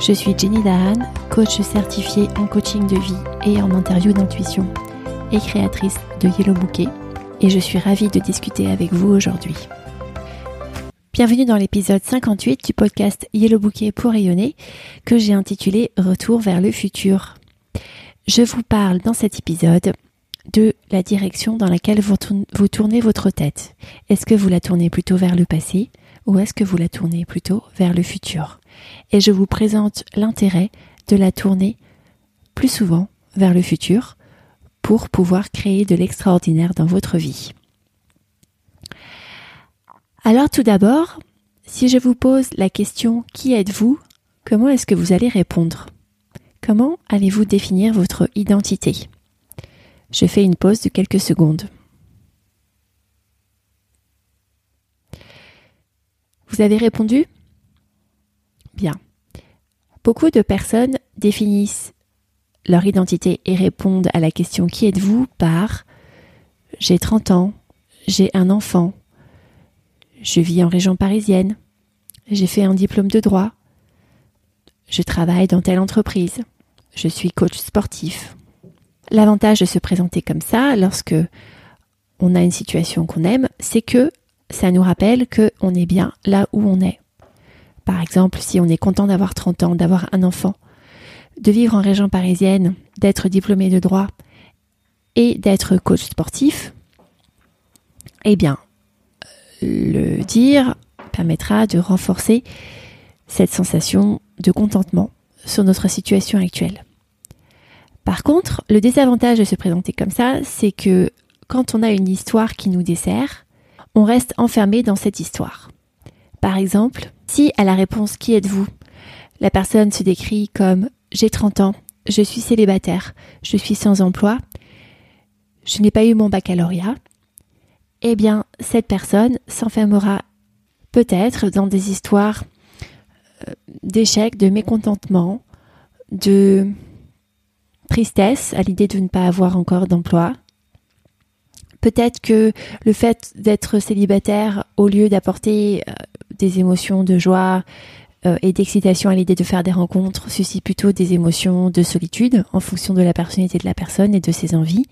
Je suis Jenny Dahan, coach certifiée en coaching de vie et en interview d'intuition et créatrice de Yellow Bouquet et je suis ravie de discuter avec vous aujourd'hui. Bienvenue dans l'épisode 58 du podcast Yellow Bouquet pour rayonner que j'ai intitulé Retour vers le futur. Je vous parle dans cet épisode de la direction dans laquelle vous, tournez votre tête. Est-ce que vous la tournez plutôt vers le passé ou est-ce que vous la tournez plutôt vers le futur? Et je vous présente l'intérêt de la tourner plus souvent vers le futur pour pouvoir créer de l'extraordinaire dans votre vie. Alors tout d'abord, si je vous pose la question qui êtes-vous, comment est-ce que vous allez répondre? Comment allez-vous définir votre identité? Je fais une pause de quelques secondes. Vous avez répondu Bien. Beaucoup de personnes définissent leur identité et répondent à la question Qui êtes-vous par J'ai 30 ans, j'ai un enfant, je vis en région parisienne, j'ai fait un diplôme de droit, je travaille dans telle entreprise, je suis coach sportif, L'avantage de se présenter comme ça, lorsque on a une situation qu'on aime, c'est que ça nous rappelle qu'on est bien là où on est. Par exemple, si on est content d'avoir 30 ans, d'avoir un enfant, de vivre en région parisienne, d'être diplômé de droit et d'être coach sportif, eh bien, le dire permettra de renforcer cette sensation de contentement sur notre situation actuelle. Par contre, le désavantage de se présenter comme ça, c'est que quand on a une histoire qui nous dessert, on reste enfermé dans cette histoire. Par exemple, si à la réponse Qui êtes-vous? La personne se décrit comme J'ai 30 ans, je suis célibataire, je suis sans emploi, je n'ai pas eu mon baccalauréat, eh bien, cette personne s'enfermera peut-être dans des histoires euh, d'échecs, de mécontentement, de tristesse à l'idée de ne pas avoir encore d'emploi. Peut-être que le fait d'être célibataire, au lieu d'apporter euh, des émotions de joie euh, et d'excitation à l'idée de faire des rencontres, suscite plutôt des émotions de solitude en fonction de la personnalité de la personne et de ses envies.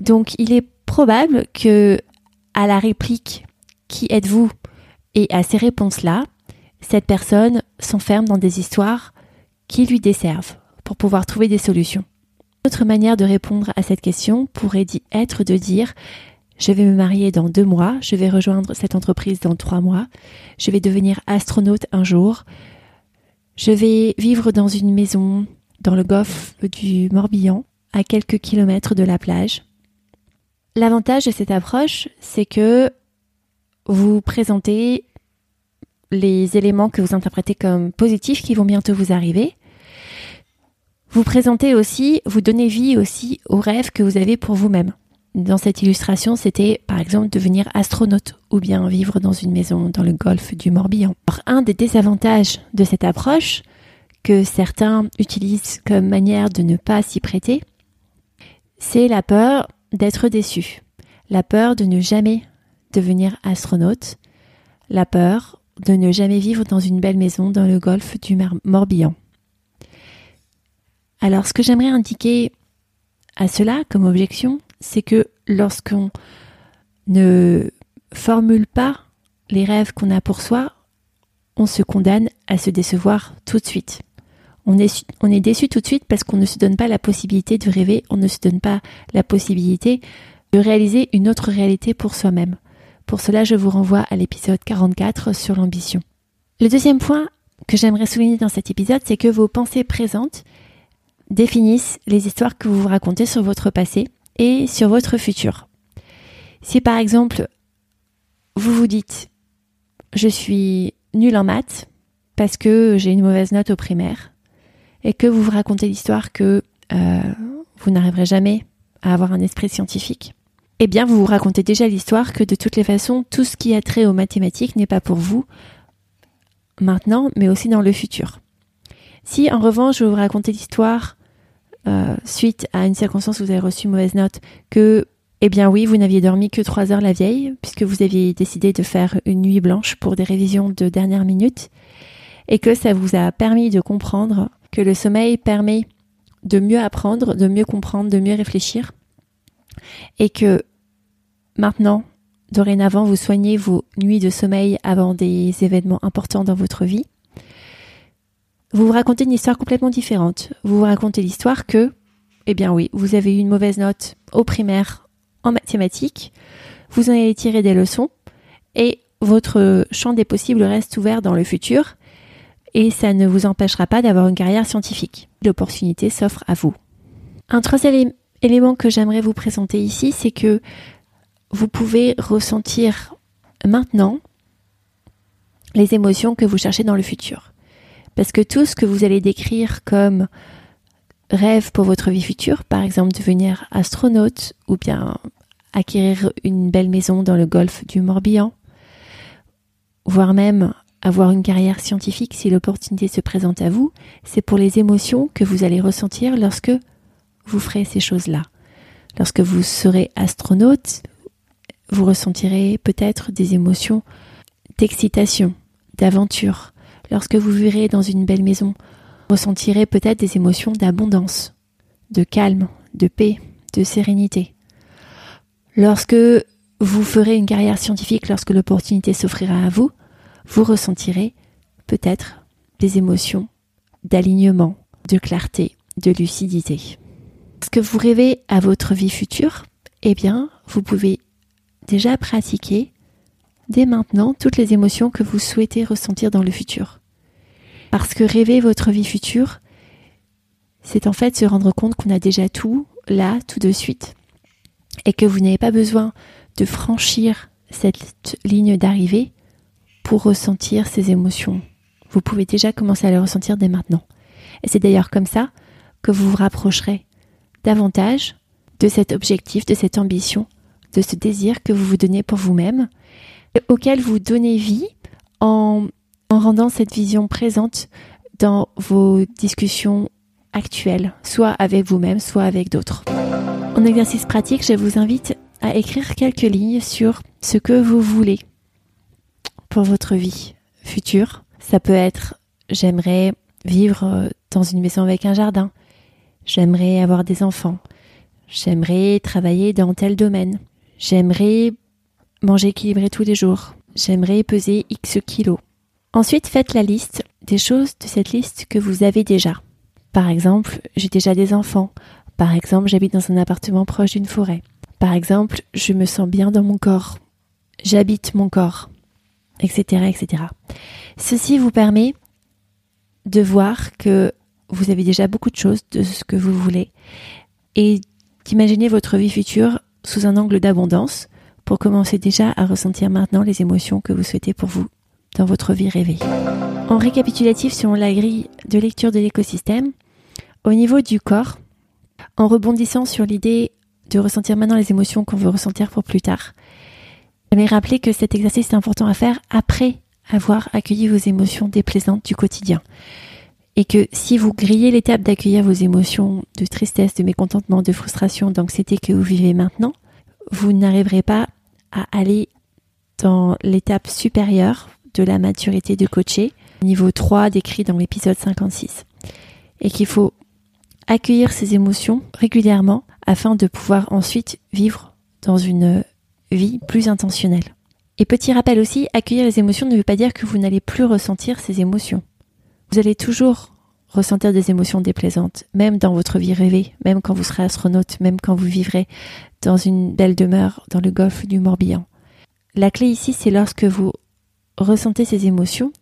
Donc il est probable que à la réplique Qui êtes-vous? Et à ces réponses-là, cette personne s'enferme dans des histoires qui lui desservent pour pouvoir trouver des solutions. Autre manière de répondre à cette question pourrait être de dire je vais me marier dans deux mois, je vais rejoindre cette entreprise dans trois mois, je vais devenir astronaute un jour, je vais vivre dans une maison dans le golfe du Morbihan, à quelques kilomètres de la plage. L'avantage de cette approche, c'est que vous présentez les éléments que vous interprétez comme positifs qui vont bientôt vous arriver, vous présentez aussi, vous donnez vie aussi aux rêves que vous avez pour vous-même. Dans cette illustration, c'était par exemple devenir astronaute ou bien vivre dans une maison dans le golfe du Morbihan. Un des désavantages de cette approche que certains utilisent comme manière de ne pas s'y prêter, c'est la peur d'être déçu, la peur de ne jamais devenir astronaute, la peur de ne jamais vivre dans une belle maison dans le golfe du Morbihan. Alors, ce que j'aimerais indiquer à cela comme objection, c'est que lorsqu'on ne formule pas les rêves qu'on a pour soi, on se condamne à se décevoir tout de suite. On est, déçu tout de suite parce qu'on ne se donne pas la possibilité de rêver, on ne se donne pas la possibilité de réaliser une autre réalité pour soi-même. Pour cela, je vous renvoie à l'épisode 44 sur l'ambition. Le deuxième point que j'aimerais souligner dans cet épisode, c'est que vos pensées présentes définissent les histoires que vous vous racontez sur votre passé et sur votre futur. Si par exemple, vous vous dites je suis nul en maths parce que j'ai une mauvaise note au primaire, et que vous vous racontez l'histoire que euh, vous n'arriverez jamais à avoir un esprit scientifique, eh bien vous vous racontez déjà l'histoire que de toutes les façons, tout ce qui a trait aux mathématiques n'est pas pour vous maintenant, mais aussi dans le futur. Si en revanche vous vous racontez l'histoire euh, suite à une circonstance où vous avez reçu mauvaise note, que eh bien oui, vous n'aviez dormi que trois heures la vieille, puisque vous aviez décidé de faire une nuit blanche pour des révisions de dernière minute, et que ça vous a permis de comprendre que le sommeil permet de mieux apprendre, de mieux comprendre, de mieux réfléchir, et que maintenant, dorénavant, vous soignez vos nuits de sommeil avant des événements importants dans votre vie, vous vous racontez une histoire complètement différente. Vous vous racontez l'histoire que, eh bien oui, vous avez eu une mauvaise note au primaire en mathématiques, vous en avez tiré des leçons, et votre champ des possibles reste ouvert dans le futur, et ça ne vous empêchera pas d'avoir une carrière scientifique. L'opportunité s'offre à vous. Un troisième élément que j'aimerais vous présenter ici, c'est que vous pouvez ressentir maintenant les émotions que vous cherchez dans le futur. Parce que tout ce que vous allez décrire comme rêve pour votre vie future, par exemple devenir astronaute ou bien acquérir une belle maison dans le golfe du Morbihan, voire même avoir une carrière scientifique si l'opportunité se présente à vous, c'est pour les émotions que vous allez ressentir lorsque vous ferez ces choses-là. Lorsque vous serez astronaute, vous ressentirez peut-être des émotions d'excitation, d'aventure, Lorsque vous vivrez dans une belle maison, vous ressentirez peut-être des émotions d'abondance, de calme, de paix, de sérénité. Lorsque vous ferez une carrière scientifique, lorsque l'opportunité s'offrira à vous, vous ressentirez peut-être des émotions d'alignement, de clarté, de lucidité. Lorsque vous rêvez à votre vie future, eh bien, vous pouvez déjà pratiquer dès maintenant toutes les émotions que vous souhaitez ressentir dans le futur. Parce que rêver votre vie future, c'est en fait se rendre compte qu'on a déjà tout là, tout de suite, et que vous n'avez pas besoin de franchir cette ligne d'arrivée pour ressentir ces émotions. Vous pouvez déjà commencer à les ressentir dès maintenant. Et c'est d'ailleurs comme ça que vous vous rapprocherez davantage de cet objectif, de cette ambition, de ce désir que vous vous donnez pour vous-même auquel vous donnez vie en, en rendant cette vision présente dans vos discussions actuelles, soit avec vous-même, soit avec d'autres. En exercice pratique, je vous invite à écrire quelques lignes sur ce que vous voulez pour votre vie future. Ça peut être j'aimerais vivre dans une maison avec un jardin, j'aimerais avoir des enfants, j'aimerais travailler dans tel domaine, j'aimerais manger équilibré tous les jours. J'aimerais peser X kilos. Ensuite, faites la liste des choses de cette liste que vous avez déjà. Par exemple, j'ai déjà des enfants. Par exemple, j'habite dans un appartement proche d'une forêt. Par exemple, je me sens bien dans mon corps. J'habite mon corps. Etc. etc. Ceci vous permet de voir que vous avez déjà beaucoup de choses de ce que vous voulez et d'imaginer votre vie future sous un angle d'abondance pour commencer déjà à ressentir maintenant les émotions que vous souhaitez pour vous dans votre vie rêvée. En récapitulatif selon la grille de lecture de l'écosystème, au niveau du corps, en rebondissant sur l'idée de ressentir maintenant les émotions qu'on veut ressentir pour plus tard, j'aimerais rappeler que cet exercice est important à faire après avoir accueilli vos émotions déplaisantes du quotidien. Et que si vous grillez l'étape d'accueillir vos émotions de tristesse, de mécontentement, de frustration, d'anxiété que vous vivez maintenant, vous n'arriverez pas à aller dans l'étape supérieure de la maturité de coacher, niveau 3 décrit dans l'épisode 56. Et qu'il faut accueillir ces émotions régulièrement afin de pouvoir ensuite vivre dans une vie plus intentionnelle. Et petit rappel aussi, accueillir les émotions ne veut pas dire que vous n'allez plus ressentir ces émotions. Vous allez toujours ressentir des émotions déplaisantes, même dans votre vie rêvée, même quand vous serez astronaute, même quand vous vivrez dans une belle demeure dans le golfe du Morbihan. La clé ici, c'est lorsque vous ressentez ces émotions,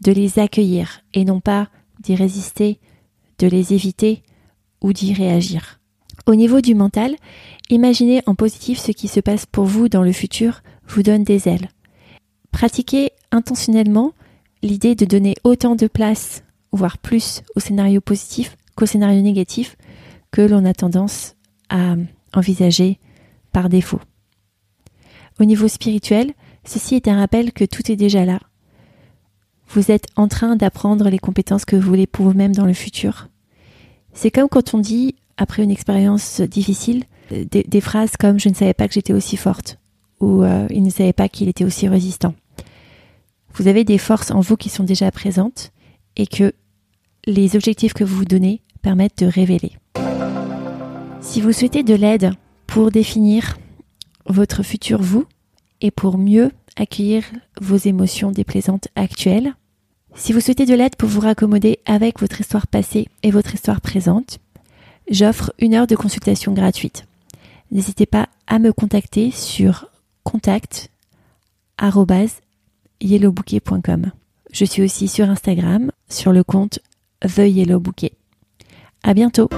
de les accueillir et non pas d'y résister, de les éviter ou d'y réagir. Au niveau du mental, imaginez en positif ce qui se passe pour vous dans le futur vous donne des ailes. Pratiquez intentionnellement l'idée de donner autant de place voire plus au scénario positif qu'au scénario négatif que l'on a tendance à envisager par défaut. Au niveau spirituel, ceci est un rappel que tout est déjà là. Vous êtes en train d'apprendre les compétences que vous voulez pour vous-même dans le futur. C'est comme quand on dit, après une expérience difficile, des, phrases comme je ne savais pas que j'étais aussi forte ou euh, il ne savait pas qu'il était aussi résistant. Vous avez des forces en vous qui sont déjà présentes et que les objectifs que vous vous donnez permettent de révéler. Si vous souhaitez de l'aide pour définir votre futur vous et pour mieux accueillir vos émotions déplaisantes actuelles, si vous souhaitez de l'aide pour vous raccommoder avec votre histoire passée et votre histoire présente, j'offre une heure de consultation gratuite. N'hésitez pas à me contacter sur contact@yellowbouquet.com. Je suis aussi sur Instagram sur le compte The Yellow Bouquet. À bientôt!